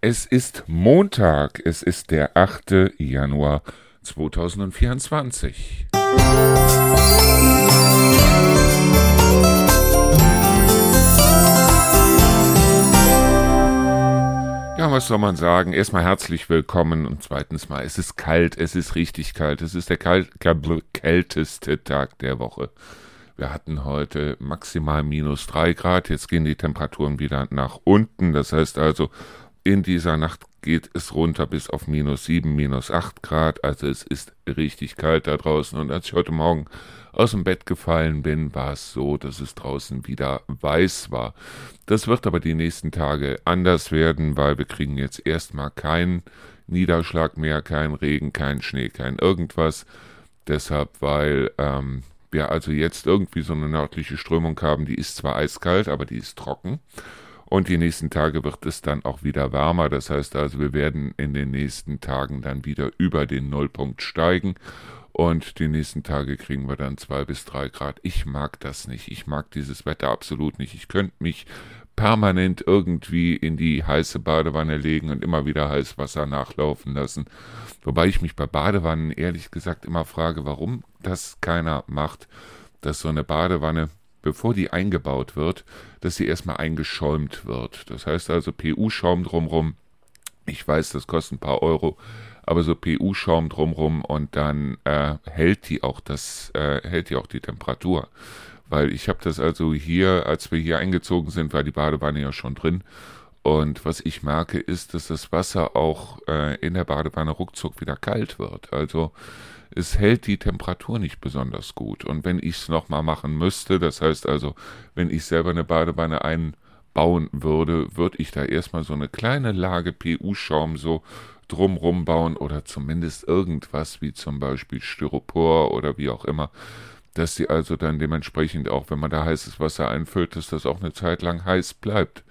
Es ist Montag, es ist der 8. Januar 2024. Ja, was soll man sagen? Erstmal herzlich willkommen und zweitens mal, es ist kalt, es ist richtig kalt, es ist der kalt, kälteste Tag der Woche. Wir hatten heute maximal minus drei Grad, jetzt gehen die Temperaturen wieder nach unten, das heißt also, in dieser Nacht geht es runter bis auf minus 7, minus 8 Grad. Also es ist richtig kalt da draußen. Und als ich heute Morgen aus dem Bett gefallen bin, war es so, dass es draußen wieder weiß war. Das wird aber die nächsten Tage anders werden, weil wir kriegen jetzt erstmal keinen Niederschlag mehr, keinen Regen, keinen Schnee, kein irgendwas. Deshalb, weil ähm, wir also jetzt irgendwie so eine nördliche Strömung haben, die ist zwar eiskalt, aber die ist trocken. Und die nächsten Tage wird es dann auch wieder wärmer. Das heißt also, wir werden in den nächsten Tagen dann wieder über den Nullpunkt steigen. Und die nächsten Tage kriegen wir dann zwei bis drei Grad. Ich mag das nicht. Ich mag dieses Wetter absolut nicht. Ich könnte mich permanent irgendwie in die heiße Badewanne legen und immer wieder heißes Wasser nachlaufen lassen. Wobei ich mich bei Badewannen ehrlich gesagt immer frage, warum das keiner macht, dass so eine Badewanne bevor die eingebaut wird, dass sie erstmal eingeschäumt wird. Das heißt also PU-Schaum drumrum. Ich weiß, das kostet ein paar Euro, aber so PU-Schaum drumrum und dann äh, hält die auch das, äh, hält die auch die Temperatur. Weil ich habe das also hier, als wir hier eingezogen sind, war die Badewanne ja schon drin. Und was ich merke, ist, dass das Wasser auch äh, in der Badewanne ruckzuck wieder kalt wird. Also es hält die Temperatur nicht besonders gut. Und wenn ich es nochmal machen müsste, das heißt also, wenn ich selber eine Badewanne einbauen würde, würde ich da erstmal so eine kleine Lage PU-Schaum so drumrum bauen oder zumindest irgendwas wie zum Beispiel Styropor oder wie auch immer, dass sie also dann dementsprechend auch, wenn man da heißes Wasser einfüllt, dass das auch eine Zeit lang heiß bleibt.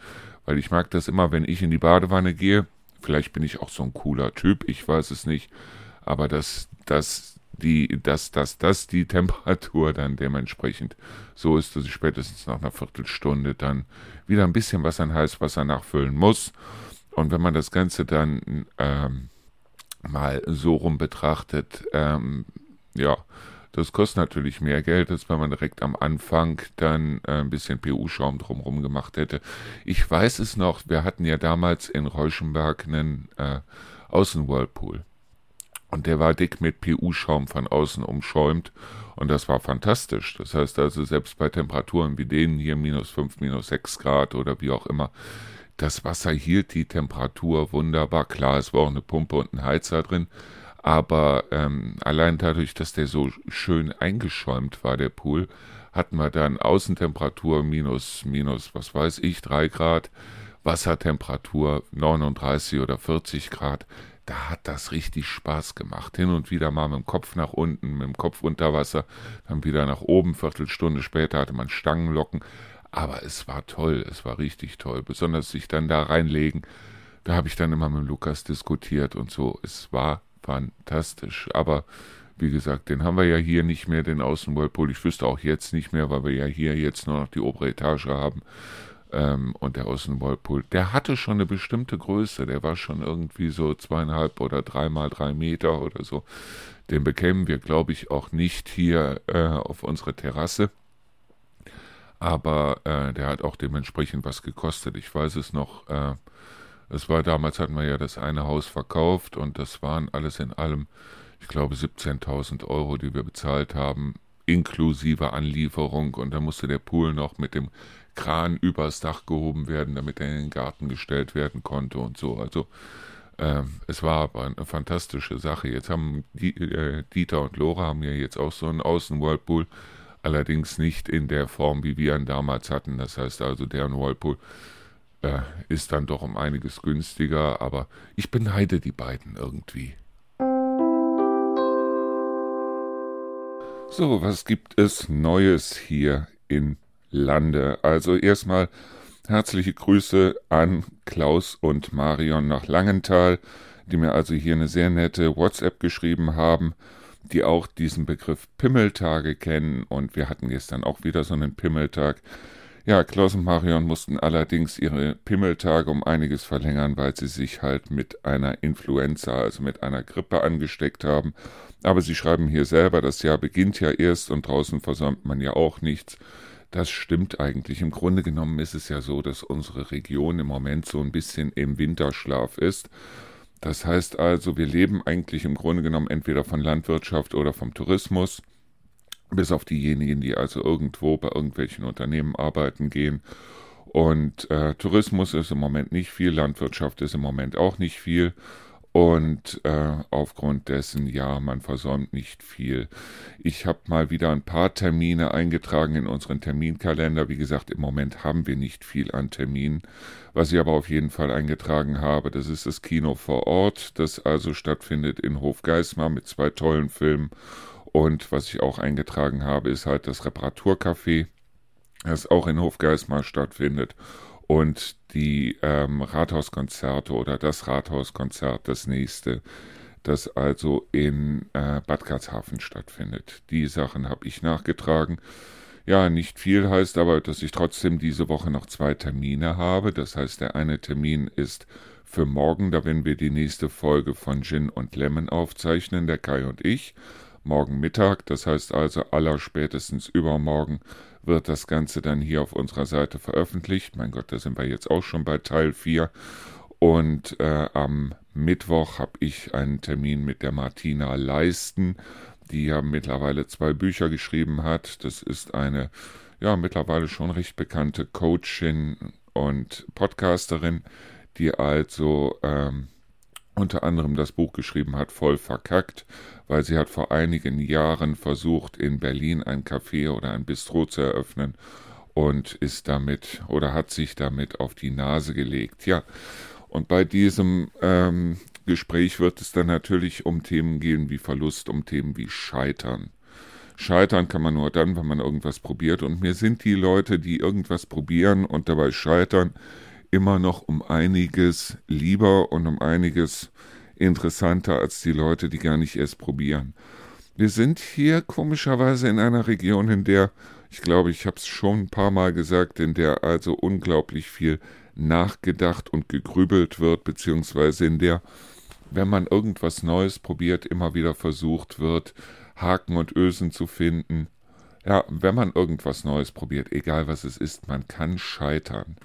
Weil ich mag das immer, wenn ich in die Badewanne gehe, vielleicht bin ich auch so ein cooler Typ, ich weiß es nicht, aber dass, dass die, dass, dass, dass die Temperatur dann dementsprechend so ist, dass ich spätestens nach einer Viertelstunde dann wieder ein bisschen Wasser in Heißwasser nachfüllen muss. Und wenn man das Ganze dann ähm, mal so rum betrachtet, ähm, ja, das kostet natürlich mehr Geld, als wenn man direkt am Anfang dann äh, ein bisschen PU-Schaum drumherum gemacht hätte. Ich weiß es noch, wir hatten ja damals in Reuschenberg einen äh, Außenwhirlpool. Und der war dick mit PU-Schaum von außen umschäumt. Und das war fantastisch. Das heißt also, selbst bei Temperaturen wie denen hier, minus 5, minus 6 Grad oder wie auch immer, das Wasser hielt die Temperatur wunderbar. Klar, es war auch eine Pumpe und ein Heizer drin. Aber ähm, allein dadurch, dass der so schön eingeschäumt war, der Pool, hatten wir dann Außentemperatur minus, minus, was weiß ich, 3 Grad, Wassertemperatur 39 oder 40 Grad da hat das richtig Spaß gemacht. Hin und wieder mal mit dem Kopf nach unten, mit dem Kopf unter Wasser, dann wieder nach oben. Viertelstunde später hatte man Stangenlocken. Aber es war toll, es war richtig toll. Besonders sich dann da reinlegen. Da habe ich dann immer mit Lukas diskutiert und so. Es war fantastisch. Aber wie gesagt, den haben wir ja hier nicht mehr, den Außenwhirlpool. Ich wüsste auch jetzt nicht mehr, weil wir ja hier jetzt nur noch die obere Etage haben. Ähm, und der Außenwhirlpool, der hatte schon eine bestimmte Größe, der war schon irgendwie so zweieinhalb oder dreimal drei Meter oder so. Den bekämen wir, glaube ich, auch nicht hier äh, auf unsere Terrasse. Aber äh, der hat auch dementsprechend was gekostet. Ich weiß es noch, äh, es war damals, hatten wir ja das eine Haus verkauft und das waren alles in allem, ich glaube, 17.000 Euro, die wir bezahlt haben, inklusive Anlieferung. Und da musste der Pool noch mit dem Kran übers Dach gehoben werden, damit er in den Garten gestellt werden konnte und so. Also äh, es war aber eine fantastische Sache. Jetzt haben die, äh, Dieter und Lora haben ja jetzt auch so einen Außen-Whirlpool, allerdings nicht in der Form, wie wir ihn damals hatten. Das heißt also, deren Whirlpool äh, ist dann doch um einiges günstiger, aber ich beneide die beiden irgendwie. So, was gibt es Neues hier in lande. Also erstmal herzliche Grüße an Klaus und Marion nach Langenthal, die mir also hier eine sehr nette WhatsApp geschrieben haben, die auch diesen Begriff Pimmeltage kennen und wir hatten gestern auch wieder so einen Pimmeltag. Ja, Klaus und Marion mussten allerdings ihre Pimmeltage um einiges verlängern, weil sie sich halt mit einer Influenza, also mit einer Grippe angesteckt haben. Aber sie schreiben hier selber, das Jahr beginnt ja erst und draußen versäumt man ja auch nichts. Das stimmt eigentlich. Im Grunde genommen ist es ja so, dass unsere Region im Moment so ein bisschen im Winterschlaf ist. Das heißt also, wir leben eigentlich im Grunde genommen entweder von Landwirtschaft oder vom Tourismus bis auf diejenigen, die also irgendwo bei irgendwelchen Unternehmen arbeiten gehen. Und äh, Tourismus ist im Moment nicht viel, Landwirtschaft ist im Moment auch nicht viel. Und äh, aufgrund dessen, ja, man versäumt nicht viel. Ich habe mal wieder ein paar Termine eingetragen in unseren Terminkalender. Wie gesagt, im Moment haben wir nicht viel an Terminen. Was ich aber auf jeden Fall eingetragen habe, das ist das Kino vor Ort, das also stattfindet in Hofgeismar mit zwei tollen Filmen und was ich auch eingetragen habe, ist halt das Reparaturcafé, das auch in Hofgeismar stattfindet. Und die ähm, Rathauskonzerte oder das Rathauskonzert, das nächste, das also in äh, Bad Karlshafen stattfindet. Die Sachen habe ich nachgetragen. Ja, nicht viel heißt aber, dass ich trotzdem diese Woche noch zwei Termine habe. Das heißt, der eine Termin ist für morgen, da werden wir die nächste Folge von Gin und Lemon aufzeichnen, der Kai und ich morgen Mittag. Das heißt also, aller spätestens übermorgen wird das Ganze dann hier auf unserer Seite veröffentlicht. Mein Gott, da sind wir jetzt auch schon bei Teil 4. Und äh, am Mittwoch habe ich einen Termin mit der Martina Leisten, die ja mittlerweile zwei Bücher geschrieben hat. Das ist eine ja mittlerweile schon recht bekannte Coachin und Podcasterin, die also ähm, unter anderem das Buch geschrieben hat, voll verkackt, weil sie hat vor einigen Jahren versucht, in Berlin ein Café oder ein Bistro zu eröffnen und ist damit oder hat sich damit auf die Nase gelegt. Ja, und bei diesem ähm, Gespräch wird es dann natürlich um Themen gehen wie Verlust, um Themen wie Scheitern. Scheitern kann man nur dann, wenn man irgendwas probiert. Und mir sind die Leute, die irgendwas probieren und dabei scheitern, immer noch um einiges lieber und um einiges interessanter als die Leute, die gar nicht erst probieren. Wir sind hier komischerweise in einer Region, in der, ich glaube, ich habe es schon ein paar Mal gesagt, in der also unglaublich viel nachgedacht und gegrübelt wird, beziehungsweise in der, wenn man irgendwas Neues probiert, immer wieder versucht wird, Haken und Ösen zu finden. Ja, wenn man irgendwas Neues probiert, egal was es ist, man kann scheitern.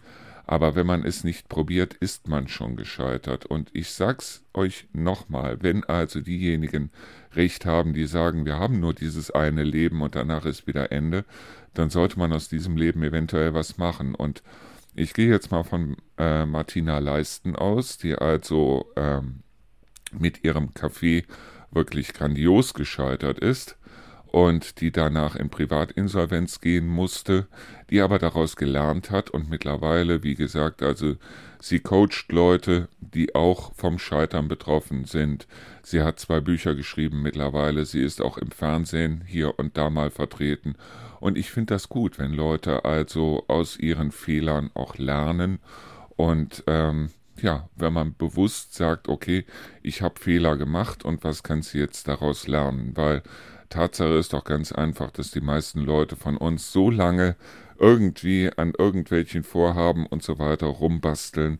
Aber wenn man es nicht probiert, ist man schon gescheitert. Und ich sag's euch nochmal, wenn also diejenigen Recht haben, die sagen, wir haben nur dieses eine Leben und danach ist wieder Ende, dann sollte man aus diesem Leben eventuell was machen. Und ich gehe jetzt mal von äh, Martina Leisten aus, die also ähm, mit ihrem Café wirklich grandios gescheitert ist und die danach in Privatinsolvenz gehen musste, die aber daraus gelernt hat und mittlerweile, wie gesagt, also sie coacht Leute, die auch vom Scheitern betroffen sind. Sie hat zwei Bücher geschrieben mittlerweile, sie ist auch im Fernsehen hier und da mal vertreten. Und ich finde das gut, wenn Leute also aus ihren Fehlern auch lernen. Und ähm, ja, wenn man bewusst sagt, okay, ich habe Fehler gemacht und was kannst du jetzt daraus lernen, weil Tatsache ist doch ganz einfach, dass die meisten Leute von uns so lange irgendwie an irgendwelchen Vorhaben und so weiter rumbasteln,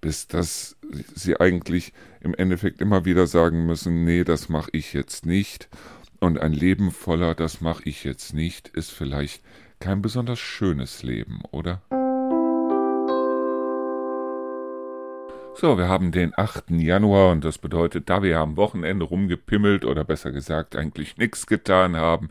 bis dass sie eigentlich im Endeffekt immer wieder sagen müssen, nee, das mache ich jetzt nicht. Und ein Leben voller, das mache ich jetzt nicht, ist vielleicht kein besonders schönes Leben, oder? So, wir haben den 8. Januar und das bedeutet, da wir am Wochenende rumgepimmelt oder besser gesagt eigentlich nichts getan haben,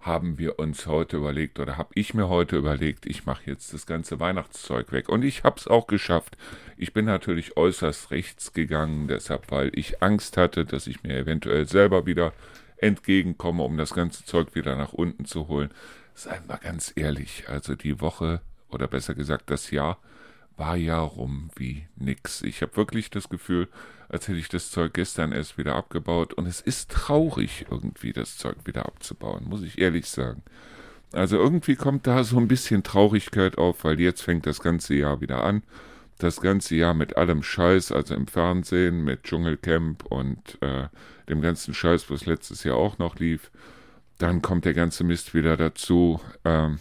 haben wir uns heute überlegt oder habe ich mir heute überlegt, ich mache jetzt das ganze Weihnachtszeug weg. Und ich habe es auch geschafft. Ich bin natürlich äußerst rechts gegangen, deshalb, weil ich Angst hatte, dass ich mir eventuell selber wieder entgegenkomme, um das ganze Zeug wieder nach unten zu holen. Seien wir ganz ehrlich, also die Woche oder besser gesagt das Jahr war ja rum wie nix. Ich habe wirklich das Gefühl, als hätte ich das Zeug gestern erst wieder abgebaut. Und es ist traurig, irgendwie das Zeug wieder abzubauen, muss ich ehrlich sagen. Also irgendwie kommt da so ein bisschen Traurigkeit auf, weil jetzt fängt das ganze Jahr wieder an. Das ganze Jahr mit allem Scheiß, also im Fernsehen, mit Dschungelcamp und äh, dem ganzen Scheiß, was letztes Jahr auch noch lief. Dann kommt der ganze Mist wieder dazu. Ähm,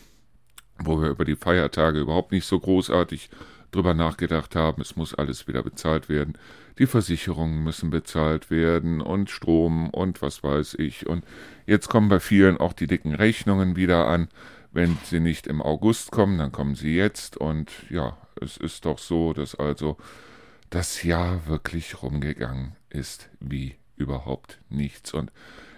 wo wir über die Feiertage überhaupt nicht so großartig drüber nachgedacht haben, es muss alles wieder bezahlt werden, die Versicherungen müssen bezahlt werden und Strom und was weiß ich. Und jetzt kommen bei vielen auch die dicken Rechnungen wieder an. Wenn sie nicht im August kommen, dann kommen sie jetzt. Und ja, es ist doch so, dass also das Jahr wirklich rumgegangen ist wie überhaupt nichts. Und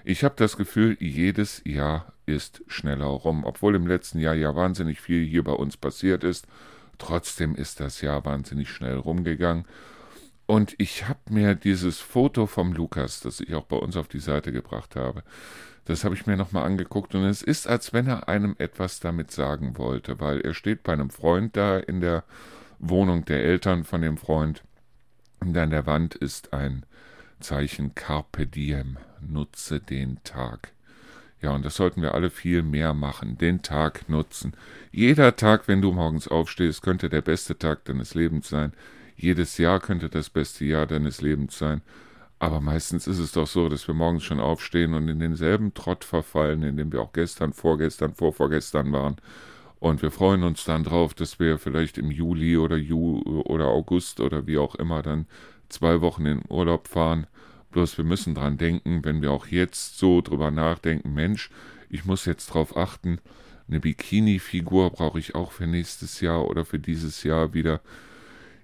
ich habe das Gefühl, jedes Jahr ist schneller rum, obwohl im letzten Jahr ja wahnsinnig viel hier bei uns passiert ist. Trotzdem ist das Jahr wahnsinnig schnell rumgegangen. Und ich habe mir dieses Foto vom Lukas, das ich auch bei uns auf die Seite gebracht habe, das habe ich mir nochmal angeguckt und es ist, als wenn er einem etwas damit sagen wollte, weil er steht bei einem Freund da in der Wohnung der Eltern von dem Freund und an der Wand ist ein Zeichen Carpe Diem, nutze den Tag. Ja, und das sollten wir alle viel mehr machen, den Tag nutzen. Jeder Tag, wenn du morgens aufstehst, könnte der beste Tag deines Lebens sein. Jedes Jahr könnte das beste Jahr deines Lebens sein. Aber meistens ist es doch so, dass wir morgens schon aufstehen und in denselben Trott verfallen, in dem wir auch gestern, vorgestern, vorvorgestern waren. Und wir freuen uns dann drauf, dass wir vielleicht im Juli oder Ju oder August oder wie auch immer dann zwei Wochen in Urlaub fahren. Bloß wir müssen dran denken, wenn wir auch jetzt so drüber nachdenken, Mensch, ich muss jetzt drauf achten, eine Bikini-Figur brauche ich auch für nächstes Jahr oder für dieses Jahr wieder.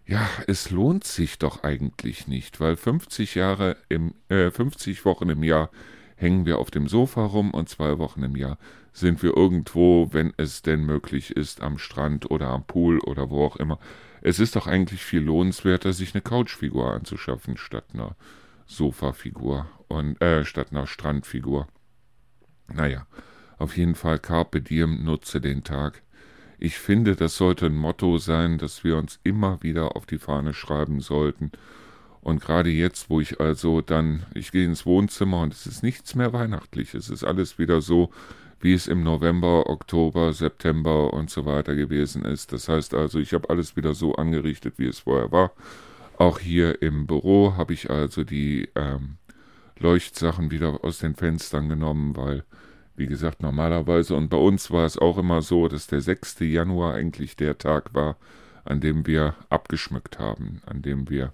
Ja, es lohnt sich doch eigentlich nicht, weil 50 Jahre im, äh, 50 Wochen im Jahr hängen wir auf dem Sofa rum und zwei Wochen im Jahr sind wir irgendwo, wenn es denn möglich ist, am Strand oder am Pool oder wo auch immer. Es ist doch eigentlich viel lohnenswerter, sich eine Couchfigur anzuschaffen, statt einer Sofafigur und äh, statt einer Strandfigur. Naja, auf jeden Fall Carpe Diem, nutze den Tag. Ich finde, das sollte ein Motto sein, das wir uns immer wieder auf die Fahne schreiben sollten. Und gerade jetzt, wo ich also dann, ich gehe ins Wohnzimmer und es ist nichts mehr weihnachtlich, es ist alles wieder so, wie es im November, Oktober, September und so weiter gewesen ist. Das heißt also, ich habe alles wieder so angerichtet, wie es vorher war. Auch hier im Büro habe ich also die ähm, Leuchtsachen wieder aus den Fenstern genommen, weil, wie gesagt, normalerweise und bei uns war es auch immer so, dass der 6. Januar eigentlich der Tag war, an dem wir abgeschmückt haben, an dem wir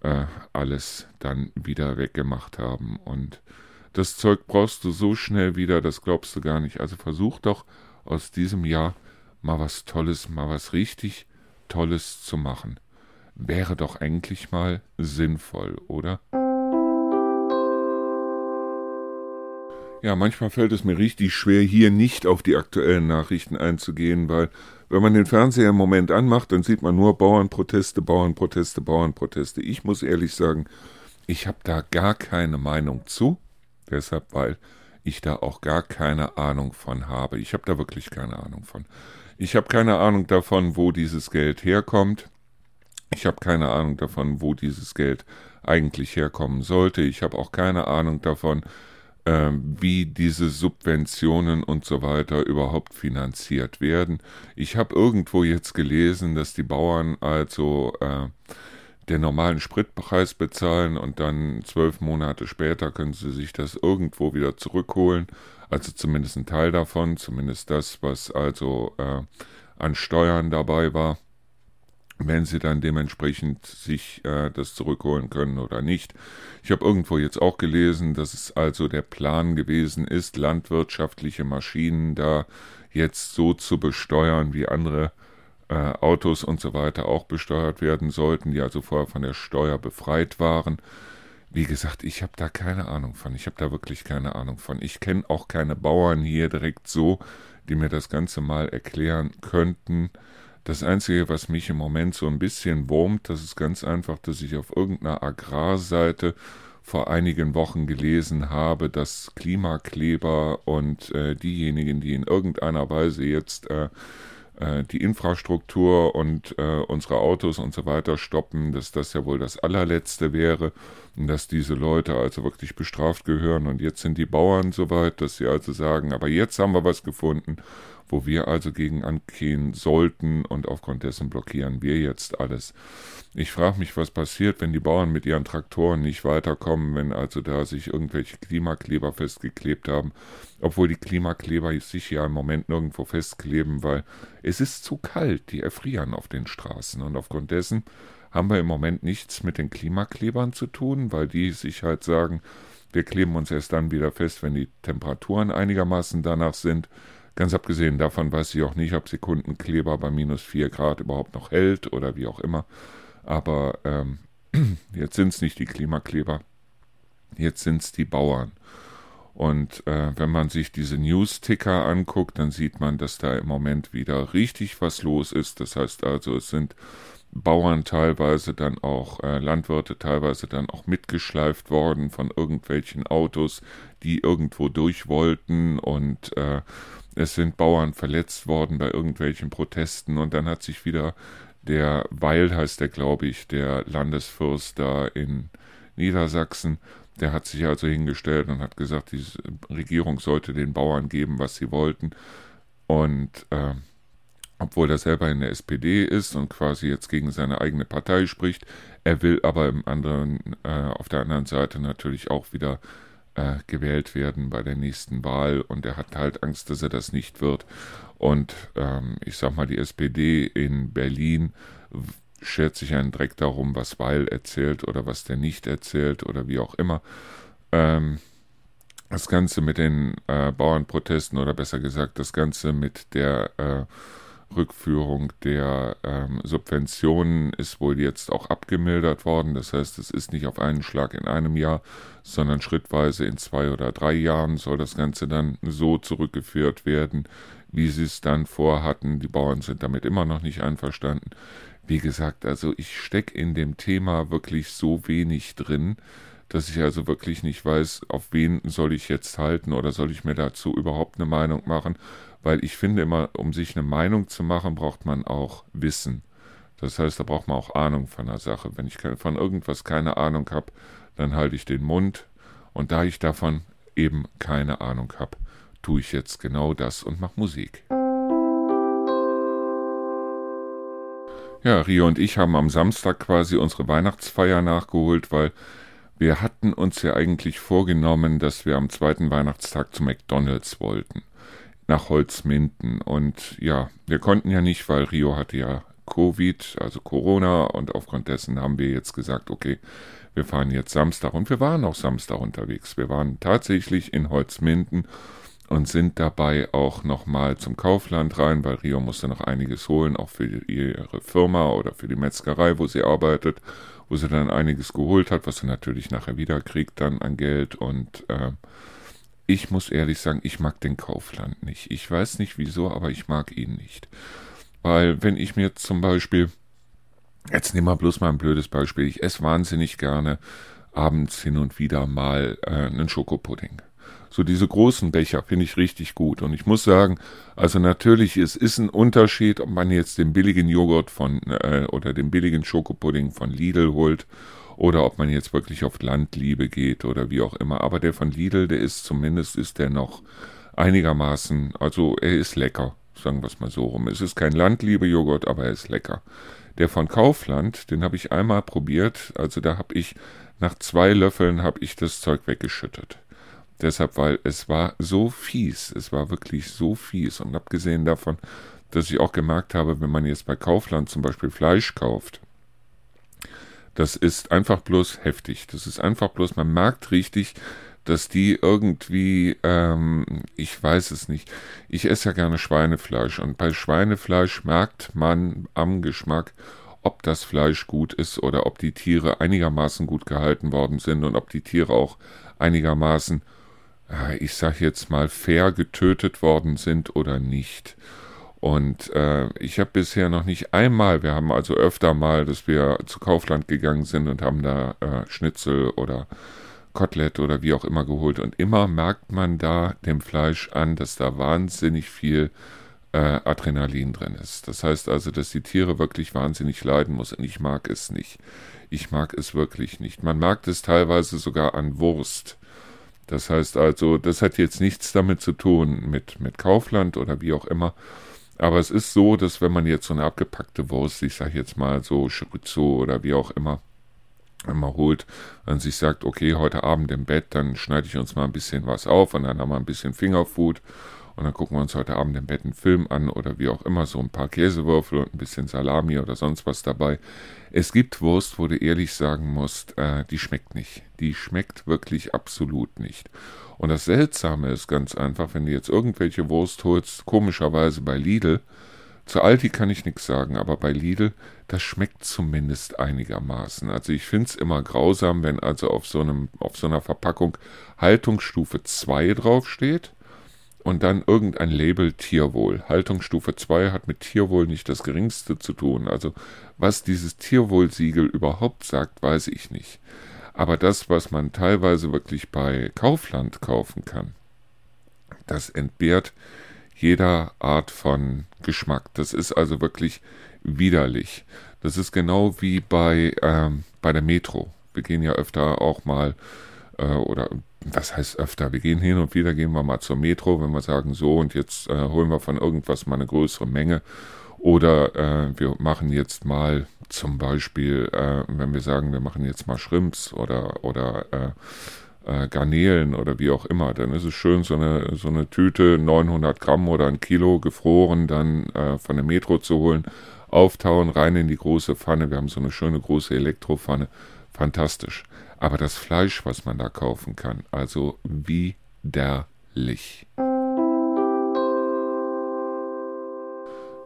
äh, alles dann wieder weggemacht haben und das Zeug brauchst du so schnell wieder, das glaubst du gar nicht. Also versuch doch aus diesem Jahr mal was Tolles, mal was richtig Tolles zu machen. Wäre doch eigentlich mal sinnvoll, oder? Ja, manchmal fällt es mir richtig schwer, hier nicht auf die aktuellen Nachrichten einzugehen, weil wenn man den Fernseher im Moment anmacht, dann sieht man nur Bauernproteste, Bauernproteste, Bauernproteste. Ich muss ehrlich sagen, ich habe da gar keine Meinung zu. Deshalb, weil ich da auch gar keine Ahnung von habe. Ich habe da wirklich keine Ahnung von. Ich habe keine Ahnung davon, wo dieses Geld herkommt. Ich habe keine Ahnung davon, wo dieses Geld eigentlich herkommen sollte. Ich habe auch keine Ahnung davon, äh, wie diese Subventionen und so weiter überhaupt finanziert werden. Ich habe irgendwo jetzt gelesen, dass die Bauern also äh, den normalen Spritpreis bezahlen und dann zwölf Monate später können sie sich das irgendwo wieder zurückholen. Also zumindest ein Teil davon, zumindest das, was also äh, an Steuern dabei war, wenn sie dann dementsprechend sich äh, das zurückholen können oder nicht. Ich habe irgendwo jetzt auch gelesen, dass es also der Plan gewesen ist, landwirtschaftliche Maschinen da jetzt so zu besteuern wie andere äh, Autos und so weiter auch besteuert werden sollten, die also vorher von der Steuer befreit waren. Wie gesagt, ich habe da keine Ahnung von. Ich habe da wirklich keine Ahnung von. Ich kenne auch keine Bauern hier direkt so, die mir das Ganze mal erklären könnten. Das Einzige, was mich im Moment so ein bisschen wurmt, das ist ganz einfach, dass ich auf irgendeiner Agrarseite vor einigen Wochen gelesen habe, dass Klimakleber und äh, diejenigen, die in irgendeiner Weise jetzt äh, äh, die Infrastruktur und äh, unsere Autos und so weiter stoppen, dass das ja wohl das allerletzte wäre und dass diese Leute also wirklich bestraft gehören. Und jetzt sind die Bauern so weit, dass sie also sagen, aber jetzt haben wir was gefunden, wo wir also gegen angehen sollten und aufgrund dessen blockieren wir jetzt alles. Ich frage mich, was passiert, wenn die Bauern mit ihren Traktoren nicht weiterkommen, wenn also da sich irgendwelche Klimakleber festgeklebt haben, obwohl die Klimakleber sich ja im Moment nirgendwo festkleben, weil es ist zu kalt, die erfrieren auf den Straßen und aufgrund dessen haben wir im Moment nichts mit den Klimaklebern zu tun, weil die sich halt sagen, wir kleben uns erst dann wieder fest, wenn die Temperaturen einigermaßen danach sind. Ganz abgesehen davon weiß ich auch nicht, ob Sekundenkleber bei minus 4 Grad überhaupt noch hält oder wie auch immer. Aber ähm, jetzt sind es nicht die Klimakleber, jetzt sind es die Bauern. Und äh, wenn man sich diese News-Ticker anguckt, dann sieht man, dass da im Moment wieder richtig was los ist. Das heißt also, es sind Bauern teilweise dann auch, äh, Landwirte teilweise dann auch mitgeschleift worden von irgendwelchen Autos, die irgendwo durch wollten und äh, es sind Bauern verletzt worden bei irgendwelchen Protesten und dann hat sich wieder der Weil heißt der, glaube ich, der Landesfürst da in Niedersachsen, der hat sich also hingestellt und hat gesagt, die Regierung sollte den Bauern geben, was sie wollten. Und äh, obwohl er selber in der SPD ist und quasi jetzt gegen seine eigene Partei spricht. Er will aber im anderen, äh, auf der anderen Seite natürlich auch wieder äh, gewählt werden bei der nächsten Wahl und er hat halt Angst, dass er das nicht wird. Und ähm, ich sag mal, die SPD in Berlin schert sich einen Dreck darum, was Weil erzählt oder was der nicht erzählt oder wie auch immer. Ähm, das Ganze mit den äh, Bauernprotesten oder besser gesagt das Ganze mit der äh, Rückführung der ähm, Subventionen ist wohl jetzt auch abgemildert worden. Das heißt, es ist nicht auf einen Schlag in einem Jahr, sondern schrittweise in zwei oder drei Jahren soll das Ganze dann so zurückgeführt werden, wie sie es dann vorhatten. Die Bauern sind damit immer noch nicht einverstanden. Wie gesagt, also ich stecke in dem Thema wirklich so wenig drin, dass ich also wirklich nicht weiß, auf wen soll ich jetzt halten oder soll ich mir dazu überhaupt eine Meinung machen weil ich finde immer, um sich eine Meinung zu machen, braucht man auch Wissen. Das heißt, da braucht man auch Ahnung von der Sache. Wenn ich von irgendwas keine Ahnung habe, dann halte ich den Mund. Und da ich davon eben keine Ahnung habe, tue ich jetzt genau das und mache Musik. Ja, Rio und ich haben am Samstag quasi unsere Weihnachtsfeier nachgeholt, weil wir hatten uns ja eigentlich vorgenommen, dass wir am zweiten Weihnachtstag zu McDonald's wollten nach Holzminden. Und ja, wir konnten ja nicht, weil Rio hatte ja Covid, also Corona, und aufgrund dessen haben wir jetzt gesagt, okay, wir fahren jetzt Samstag und wir waren auch Samstag unterwegs. Wir waren tatsächlich in Holzminden und sind dabei auch nochmal zum Kaufland rein, weil Rio musste noch einiges holen, auch für ihre Firma oder für die Metzgerei, wo sie arbeitet, wo sie dann einiges geholt hat, was sie natürlich nachher wieder kriegt dann an Geld und äh, ich muss ehrlich sagen, ich mag den Kaufland nicht. Ich weiß nicht wieso, aber ich mag ihn nicht. Weil wenn ich mir zum Beispiel, jetzt nehmen wir bloß mal ein blödes Beispiel, ich esse wahnsinnig gerne abends hin und wieder mal äh, einen Schokopudding. So diese großen Becher finde ich richtig gut. Und ich muss sagen, also natürlich, es ist ein Unterschied, ob man jetzt den billigen Joghurt von äh, oder den billigen Schokopudding von Lidl holt oder ob man jetzt wirklich auf Landliebe geht oder wie auch immer. Aber der von Lidl, der ist zumindest, ist der noch einigermaßen, also er ist lecker, sagen wir es mal so rum. Es ist kein Landliebe-Joghurt, aber er ist lecker. Der von Kaufland, den habe ich einmal probiert, also da habe ich nach zwei Löffeln habe ich das Zeug weggeschüttet. Deshalb, weil es war so fies, es war wirklich so fies. Und abgesehen davon, dass ich auch gemerkt habe, wenn man jetzt bei Kaufland zum Beispiel Fleisch kauft, das ist einfach bloß heftig. Das ist einfach bloß, man merkt richtig, dass die irgendwie, ähm, ich weiß es nicht, ich esse ja gerne Schweinefleisch und bei Schweinefleisch merkt man am Geschmack, ob das Fleisch gut ist oder ob die Tiere einigermaßen gut gehalten worden sind und ob die Tiere auch einigermaßen, äh, ich sag jetzt mal, fair getötet worden sind oder nicht. Und äh, ich habe bisher noch nicht einmal, wir haben also öfter mal, dass wir zu Kaufland gegangen sind und haben da äh, Schnitzel oder Kotelett oder wie auch immer geholt. Und immer merkt man da dem Fleisch an, dass da wahnsinnig viel äh, Adrenalin drin ist. Das heißt also, dass die Tiere wirklich wahnsinnig leiden muss. Und ich mag es nicht. Ich mag es wirklich nicht. Man merkt es teilweise sogar an Wurst. Das heißt also, das hat jetzt nichts damit zu tun mit, mit Kaufland oder wie auch immer. Aber es ist so, dass wenn man jetzt so eine abgepackte Wurst, ich sage jetzt mal so Chorizo oder wie auch immer, immer holt, dann sich sagt, okay, heute Abend im Bett, dann schneide ich uns mal ein bisschen was auf und dann haben wir ein bisschen Fingerfood und dann gucken wir uns heute Abend im Bett einen Film an oder wie auch immer, so ein paar Käsewürfel und ein bisschen Salami oder sonst was dabei. Es gibt Wurst, wo du ehrlich sagen musst, äh, die schmeckt nicht. Die schmeckt wirklich absolut nicht. Und das Seltsame ist ganz einfach, wenn du jetzt irgendwelche Wurst holst, komischerweise bei Lidl, zu Aldi kann ich nichts sagen, aber bei Lidl, das schmeckt zumindest einigermaßen. Also ich finde es immer grausam, wenn also auf so, einem, auf so einer Verpackung Haltungsstufe 2 draufsteht und dann irgendein Label Tierwohl. Haltungsstufe 2 hat mit Tierwohl nicht das geringste zu tun. Also was dieses Tierwohlsiegel überhaupt sagt, weiß ich nicht. Aber das, was man teilweise wirklich bei Kaufland kaufen kann, das entbehrt jeder Art von Geschmack. Das ist also wirklich widerlich. Das ist genau wie bei, ähm, bei der Metro. Wir gehen ja öfter auch mal, äh, oder was heißt öfter, wir gehen hin und wieder, gehen wir mal zur Metro, wenn wir sagen, so und jetzt äh, holen wir von irgendwas mal eine größere Menge. Oder äh, wir machen jetzt mal zum Beispiel, äh, wenn wir sagen, wir machen jetzt mal Shrimps oder, oder äh, äh, Garnelen oder wie auch immer, dann ist es schön, so eine, so eine Tüte 900 Gramm oder ein Kilo gefroren dann äh, von der Metro zu holen, auftauen, rein in die große Pfanne. Wir haben so eine schöne große Elektropfanne. Fantastisch. Aber das Fleisch, was man da kaufen kann, also widerlich.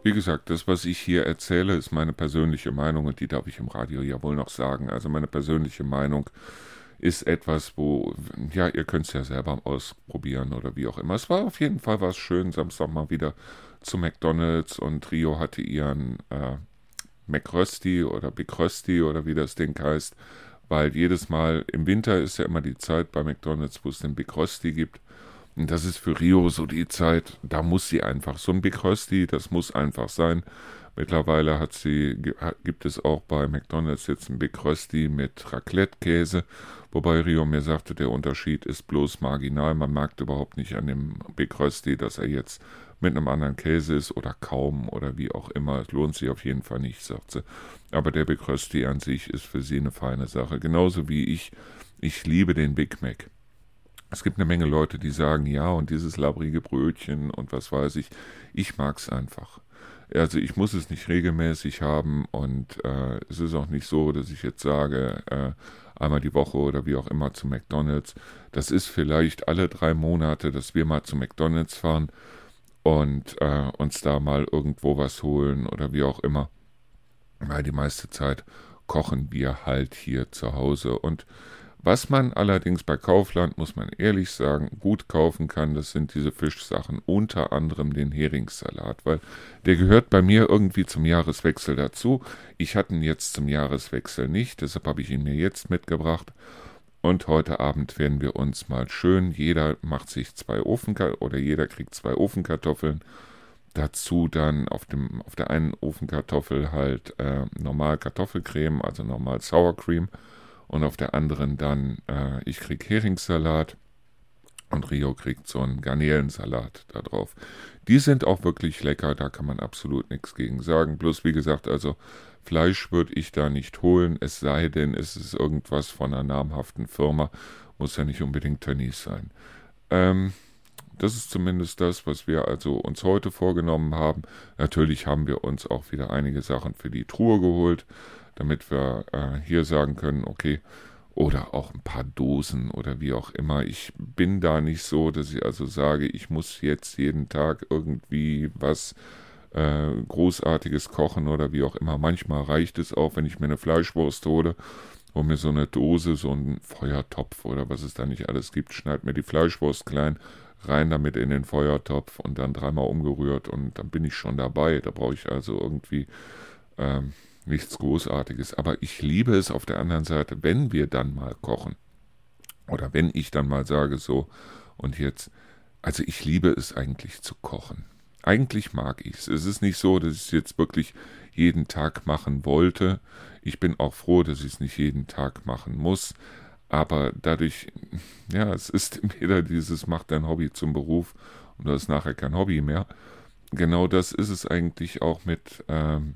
Wie gesagt, das, was ich hier erzähle, ist meine persönliche Meinung und die darf ich im Radio ja wohl noch sagen. Also meine persönliche Meinung ist etwas, wo, ja, ihr könnt es ja selber ausprobieren oder wie auch immer. Es war auf jeden Fall was schön, Samstag mal wieder zu McDonalds und Rio hatte ihren äh, McRösti oder Big Rösti oder wie das Ding heißt, weil jedes Mal im Winter ist ja immer die Zeit bei McDonalds, wo es den Big Rösti gibt. Und das ist für Rio so die Zeit, da muss sie einfach. So ein Big Rösti, das muss einfach sein. Mittlerweile hat sie, gibt es auch bei McDonalds jetzt ein Big Rösti mit Raclette-Käse Wobei Rio mir sagte, der Unterschied ist bloß marginal. Man merkt überhaupt nicht an dem Big Rösti, dass er jetzt mit einem anderen Käse ist oder kaum oder wie auch immer. Es lohnt sich auf jeden Fall nicht, sagt sie. Aber der Big Rösti an sich ist für sie eine feine Sache. Genauso wie ich. Ich liebe den Big Mac. Es gibt eine Menge Leute, die sagen, ja, und dieses labrige Brötchen und was weiß ich. Ich mag es einfach. Also ich muss es nicht regelmäßig haben und äh, es ist auch nicht so, dass ich jetzt sage, äh, einmal die Woche oder wie auch immer zu McDonald's. Das ist vielleicht alle drei Monate, dass wir mal zu McDonald's fahren und äh, uns da mal irgendwo was holen oder wie auch immer. Weil die meiste Zeit kochen wir halt hier zu Hause und was man allerdings bei Kaufland, muss man ehrlich sagen, gut kaufen kann, das sind diese Fischsachen, unter anderem den Heringssalat, weil der gehört bei mir irgendwie zum Jahreswechsel dazu. Ich hatte ihn jetzt zum Jahreswechsel nicht, deshalb habe ich ihn mir jetzt mitgebracht. Und heute Abend werden wir uns mal schön, jeder macht sich zwei Ofenkartoffeln oder jeder kriegt zwei Ofenkartoffeln. Dazu dann auf, dem, auf der einen Ofenkartoffel halt äh, normal Kartoffelcreme, also normal Sour Cream und auf der anderen dann, äh, ich krieg Heringssalat und Rio kriegt so einen Garnelensalat da drauf. Die sind auch wirklich lecker, da kann man absolut nichts gegen sagen. Bloß wie gesagt, also Fleisch würde ich da nicht holen, es sei denn, es ist irgendwas von einer namhaften Firma, muss ja nicht unbedingt Tönnies sein. Ähm, das ist zumindest das, was wir also uns heute vorgenommen haben. Natürlich haben wir uns auch wieder einige Sachen für die Truhe geholt damit wir äh, hier sagen können, okay, oder auch ein paar Dosen oder wie auch immer. Ich bin da nicht so, dass ich also sage, ich muss jetzt jeden Tag irgendwie was äh, Großartiges kochen oder wie auch immer. Manchmal reicht es auch, wenn ich mir eine Fleischwurst hole und mir so eine Dose, so ein Feuertopf oder was es da nicht alles gibt, schneid mir die Fleischwurst klein, rein damit in den Feuertopf und dann dreimal umgerührt und dann bin ich schon dabei. Da brauche ich also irgendwie ähm, nichts Großartiges. Aber ich liebe es auf der anderen Seite, wenn wir dann mal kochen. Oder wenn ich dann mal sage, so, und jetzt, also ich liebe es eigentlich zu kochen. Eigentlich mag ich es. Es ist nicht so, dass ich es jetzt wirklich jeden Tag machen wollte. Ich bin auch froh, dass ich es nicht jeden Tag machen muss. Aber dadurch, ja, es ist wieder dieses, macht dein Hobby zum Beruf und das ist nachher kein Hobby mehr. Genau das ist es eigentlich auch mit, ähm,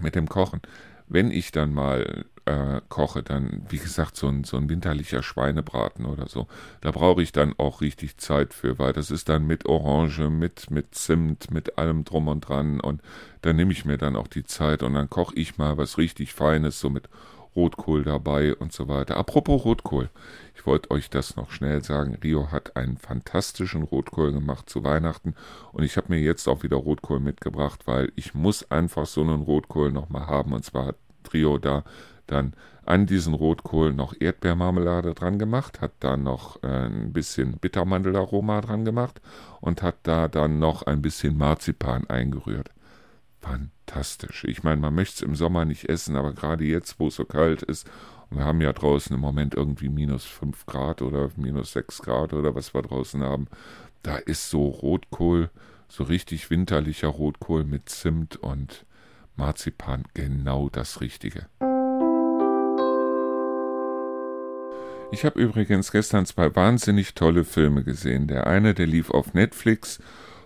mit dem Kochen. Wenn ich dann mal äh, koche, dann, wie gesagt, so ein, so ein winterlicher Schweinebraten oder so, da brauche ich dann auch richtig Zeit für, weil das ist dann mit Orange, mit, mit Zimt, mit allem drum und dran und da nehme ich mir dann auch die Zeit und dann koche ich mal was richtig Feines, so mit Rotkohl dabei und so weiter. Apropos Rotkohl, ich wollte euch das noch schnell sagen. Rio hat einen fantastischen Rotkohl gemacht zu Weihnachten und ich habe mir jetzt auch wieder Rotkohl mitgebracht, weil ich muss einfach so einen Rotkohl nochmal haben und zwar hat Rio da dann an diesen Rotkohl noch Erdbeermarmelade dran gemacht, hat da noch äh, ein bisschen Bittermandelaroma dran gemacht und hat da dann noch ein bisschen Marzipan eingerührt. Fantastisch. Ich meine, man möchte es im Sommer nicht essen, aber gerade jetzt, wo es so kalt ist, und wir haben ja draußen im Moment irgendwie minus 5 Grad oder minus 6 Grad oder was wir draußen haben, da ist so Rotkohl, so richtig winterlicher Rotkohl mit Zimt und Marzipan genau das Richtige. Ich habe übrigens gestern zwei wahnsinnig tolle Filme gesehen. Der eine, der lief auf Netflix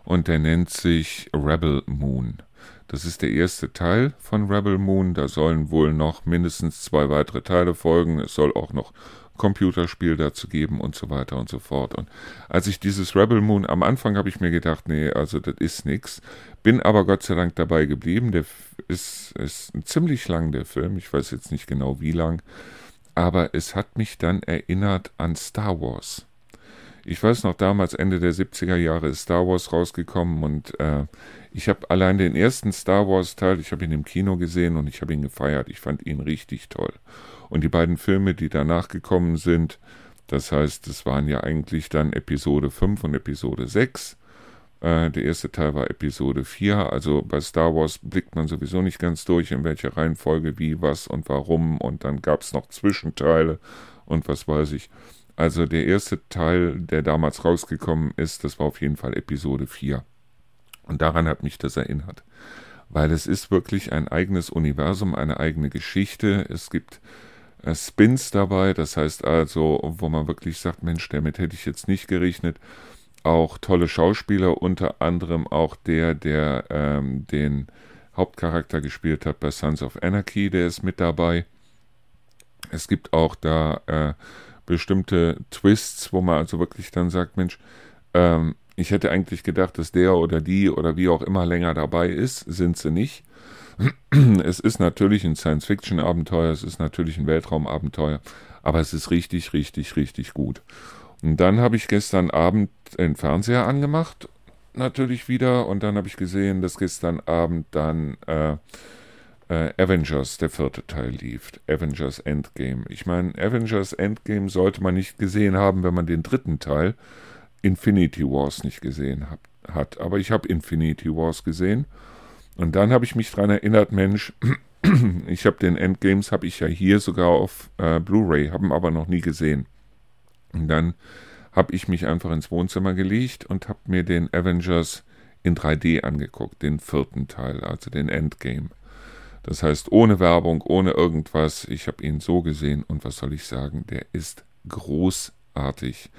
und der nennt sich Rebel Moon. Das ist der erste Teil von Rebel Moon. Da sollen wohl noch mindestens zwei weitere Teile folgen. Es soll auch noch Computerspiel dazu geben und so weiter und so fort. Und als ich dieses Rebel Moon am Anfang habe ich mir gedacht, nee, also das ist nix. Bin aber Gott sei Dank dabei geblieben. Der ist, ist ziemlich lang, der Film. Ich weiß jetzt nicht genau wie lang aber es hat mich dann erinnert an Star Wars. Ich weiß noch, damals Ende der 70er Jahre ist Star Wars rausgekommen und äh, ich habe allein den ersten Star Wars Teil, ich habe ihn im Kino gesehen und ich habe ihn gefeiert. Ich fand ihn richtig toll. Und die beiden Filme, die danach gekommen sind, das heißt, es waren ja eigentlich dann Episode 5 und Episode 6, äh, der erste Teil war Episode 4. Also bei Star Wars blickt man sowieso nicht ganz durch, in welcher Reihenfolge, wie, was und warum. Und dann gab es noch Zwischenteile und was weiß ich. Also der erste Teil, der damals rausgekommen ist, das war auf jeden Fall Episode 4. Und daran hat mich das erinnert. Weil es ist wirklich ein eigenes Universum, eine eigene Geschichte. Es gibt äh, Spins dabei, das heißt also, wo man wirklich sagt, Mensch, damit hätte ich jetzt nicht gerechnet auch tolle Schauspieler, unter anderem auch der, der ähm, den Hauptcharakter gespielt hat bei Sons of Anarchy, der ist mit dabei. Es gibt auch da äh, bestimmte Twists, wo man also wirklich dann sagt, Mensch, ähm, ich hätte eigentlich gedacht, dass der oder die oder wie auch immer länger dabei ist, sind sie nicht. Es ist natürlich ein Science-Fiction-Abenteuer, es ist natürlich ein Weltraumabenteuer, aber es ist richtig, richtig, richtig gut. Und dann habe ich gestern Abend den Fernseher angemacht, natürlich wieder, und dann habe ich gesehen, dass gestern Abend dann äh, äh, Avengers, der vierte Teil, lief. Avengers Endgame. Ich meine, Avengers Endgame sollte man nicht gesehen haben, wenn man den dritten Teil, Infinity Wars, nicht gesehen hab, hat. Aber ich habe Infinity Wars gesehen. Und dann habe ich mich daran erinnert, Mensch, ich habe den Endgames, habe ich ja hier sogar auf äh, Blu-ray, haben aber noch nie gesehen. Und dann habe ich mich einfach ins Wohnzimmer gelegt und habe mir den Avengers in 3D angeguckt, den vierten Teil, also den Endgame. Das heißt, ohne Werbung, ohne irgendwas. Ich habe ihn so gesehen und was soll ich sagen, der ist großartig.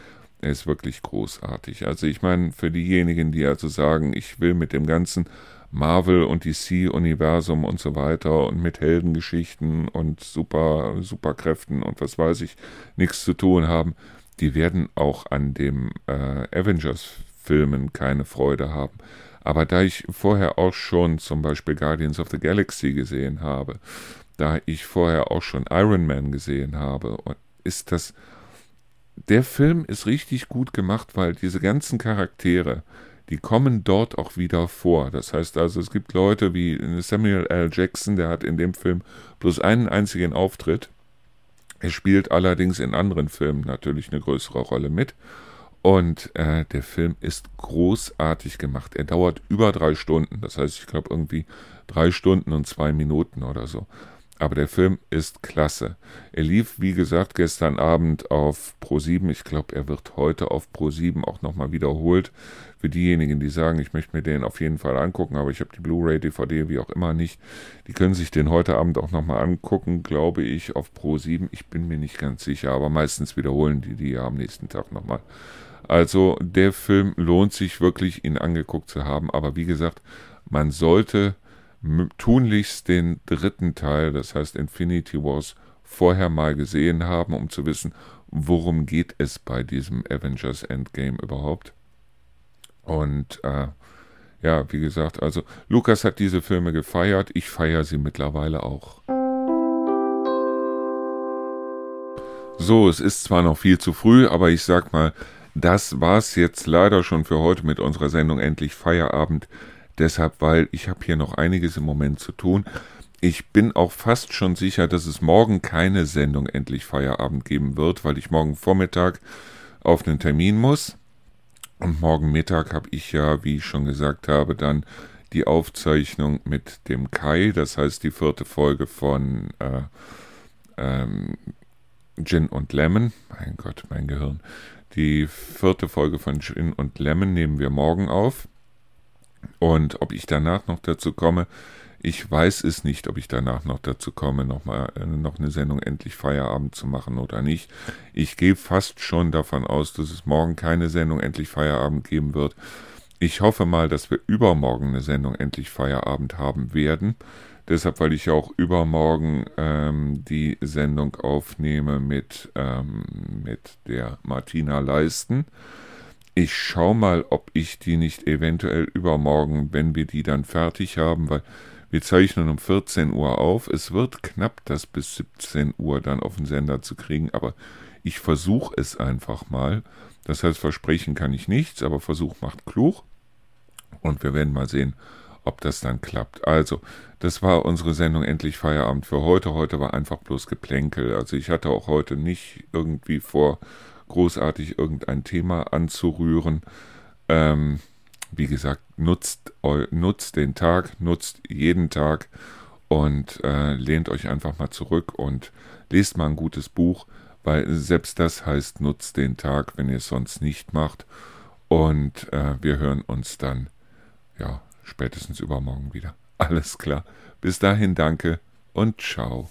Er ist wirklich großartig. Also ich meine, für diejenigen, die also sagen, ich will mit dem ganzen Marvel und DC-Universum und so weiter und mit Heldengeschichten und super, Superkräften und was weiß ich, nichts zu tun haben, die werden auch an dem äh, Avengers-Filmen keine Freude haben. Aber da ich vorher auch schon zum Beispiel Guardians of the Galaxy gesehen habe, da ich vorher auch schon Iron Man gesehen habe, ist das. Der Film ist richtig gut gemacht, weil diese ganzen Charaktere, die kommen dort auch wieder vor. Das heißt also, es gibt Leute wie Samuel L. Jackson, der hat in dem Film bloß einen einzigen Auftritt er spielt allerdings in anderen Filmen natürlich eine größere Rolle mit. Und äh, der Film ist großartig gemacht. Er dauert über drei Stunden. Das heißt, ich glaube irgendwie drei Stunden und zwei Minuten oder so. Aber der Film ist klasse. Er lief, wie gesagt, gestern Abend auf Pro7. Ich glaube, er wird heute auf Pro7 auch nochmal wiederholt. Für diejenigen, die sagen, ich möchte mir den auf jeden Fall angucken, aber ich habe die Blu-ray, DVD, wie auch immer nicht, die können sich den heute Abend auch nochmal angucken, glaube ich, auf Pro7. Ich bin mir nicht ganz sicher, aber meistens wiederholen die die ja am nächsten Tag nochmal. Also der Film lohnt sich wirklich, ihn angeguckt zu haben. Aber wie gesagt, man sollte tunlichst den dritten Teil, das heißt Infinity Wars, vorher mal gesehen haben, um zu wissen, worum geht es bei diesem Avengers Endgame überhaupt. Und äh, ja, wie gesagt, also Lukas hat diese Filme gefeiert, ich feiere sie mittlerweile auch. So, es ist zwar noch viel zu früh, aber ich sag mal, das war's jetzt leider schon für heute mit unserer Sendung Endlich Feierabend. Deshalb, weil ich habe hier noch einiges im Moment zu tun. Ich bin auch fast schon sicher, dass es morgen keine Sendung Endlich Feierabend geben wird, weil ich morgen Vormittag auf einen Termin muss. Und morgen Mittag habe ich ja, wie ich schon gesagt habe, dann die Aufzeichnung mit dem Kai, das heißt die vierte Folge von äh, ähm, Gin und Lemon. Mein Gott, mein Gehirn. Die vierte Folge von Gin und Lemon nehmen wir morgen auf. Und ob ich danach noch dazu komme, ich weiß es nicht, ob ich danach noch dazu komme, noch mal äh, noch eine Sendung endlich Feierabend zu machen oder nicht. Ich gehe fast schon davon aus, dass es morgen keine Sendung endlich Feierabend geben wird. Ich hoffe mal, dass wir übermorgen eine Sendung endlich Feierabend haben werden. Deshalb, weil ich auch übermorgen ähm, die Sendung aufnehme mit, ähm, mit der Martina Leisten. Ich schaue mal, ob ich die nicht eventuell übermorgen, wenn wir die dann fertig haben, weil wir zeichnen um 14 Uhr auf. Es wird knapp, das bis 17 Uhr dann auf den Sender zu kriegen, aber ich versuche es einfach mal. Das heißt, versprechen kann ich nichts, aber Versuch macht klug. Und wir werden mal sehen, ob das dann klappt. Also, das war unsere Sendung Endlich Feierabend für heute. Heute war einfach bloß Geplänkel. Also ich hatte auch heute nicht irgendwie vor, großartig irgendein Thema anzurühren. Ähm, wie gesagt, nutzt, nutzt den Tag, nutzt jeden Tag und äh, lehnt euch einfach mal zurück und lest mal ein gutes Buch, weil selbst das heißt, nutzt den Tag, wenn ihr es sonst nicht macht. Und äh, wir hören uns dann, ja, spätestens übermorgen wieder. Alles klar. Bis dahin danke und ciao.